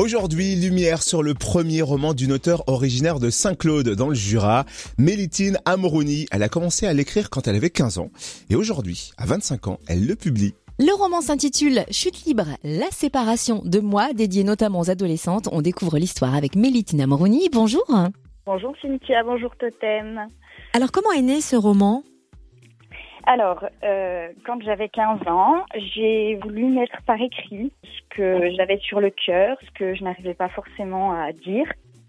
Aujourd'hui, lumière sur le premier roman d'une auteure originaire de Saint-Claude dans le Jura, Mélitine Amrouni. Elle a commencé à l'écrire quand elle avait 15 ans et aujourd'hui, à 25 ans, elle le publie. Le roman s'intitule Chute libre, la séparation de moi, dédié notamment aux adolescentes. On découvre l'histoire avec Mélitine Amrouni. Bonjour. Bonjour Cynthia, bonjour Totem. Alors comment est né ce roman? Alors, euh, quand j'avais 15 ans, j'ai voulu mettre par écrit ce que j'avais sur le cœur, ce que je n'arrivais pas forcément à dire.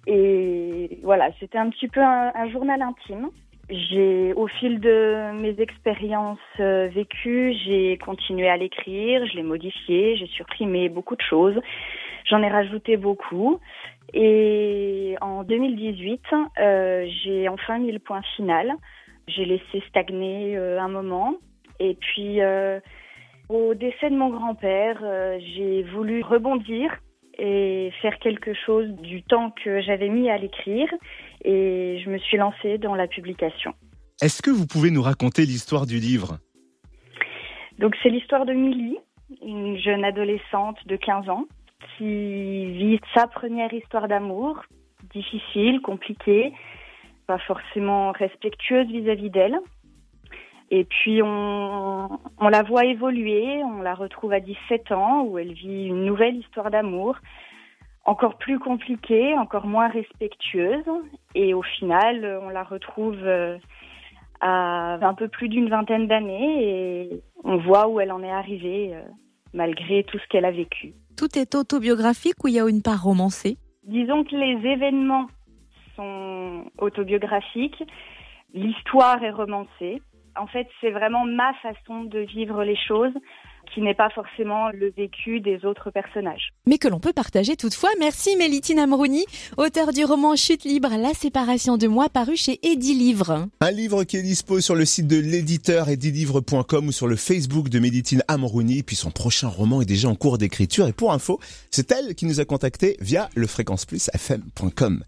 Et voilà, c'était un petit peu un, journal intime. J'ai, au fil de mes expériences euh, vécues, j'ai continué à l'écrire, je l'ai modifié, j'ai supprimé beaucoup de choses, j'en ai rajouté beaucoup. Et en 2018, euh, j'ai enfin mis le point final. J'ai laissé stagner euh, un moment. Et puis, euh, au décès de mon grand-père, euh, j'ai voulu rebondir et faire quelque chose du temps que j'avais mis à l'écrire. Et je me suis lancée dans la publication. Est-ce que vous pouvez nous raconter l'histoire du livre? Donc, c'est l'histoire de Milly, une jeune adolescente de 15 ans qui vit sa première histoire d'amour, difficile, compliquée, pas forcément respectueuse vis-à-vis d'elle. Et puis on, on, la voit évoluer, on la retrouve à 17 ans où elle vit une nouvelle histoire d'amour, encore plus compliquée, encore moins respectueuse. Et au final, on la retrouve euh, à un peu plus d'une vingtaine d'années et on voit où elle en est arrivée euh, malgré tout ce qu'elle a vécu. Tout est autobiographique ou il y a une part romancée? Disons que les événements sont autobiographiques. L'histoire est romancée. En fait, c'est vraiment ma façon de vivre les choses qui n'est pas forcément le vécu des autres personnages. Mais que l'on peut partager toutefois. Merci Mélitine Amrouni, auteur du roman Chute libre, La séparation de moi, paru chez Eddy Livre. Un livre qui est dispo sur le site de l'éditeur edilivre.com ou sur le Facebook de Mélitine Amrouni. Puis son prochain roman est déjà en cours d'écriture. Et pour info, c'est elle qui nous a contacté via le fréquence plus fm.com.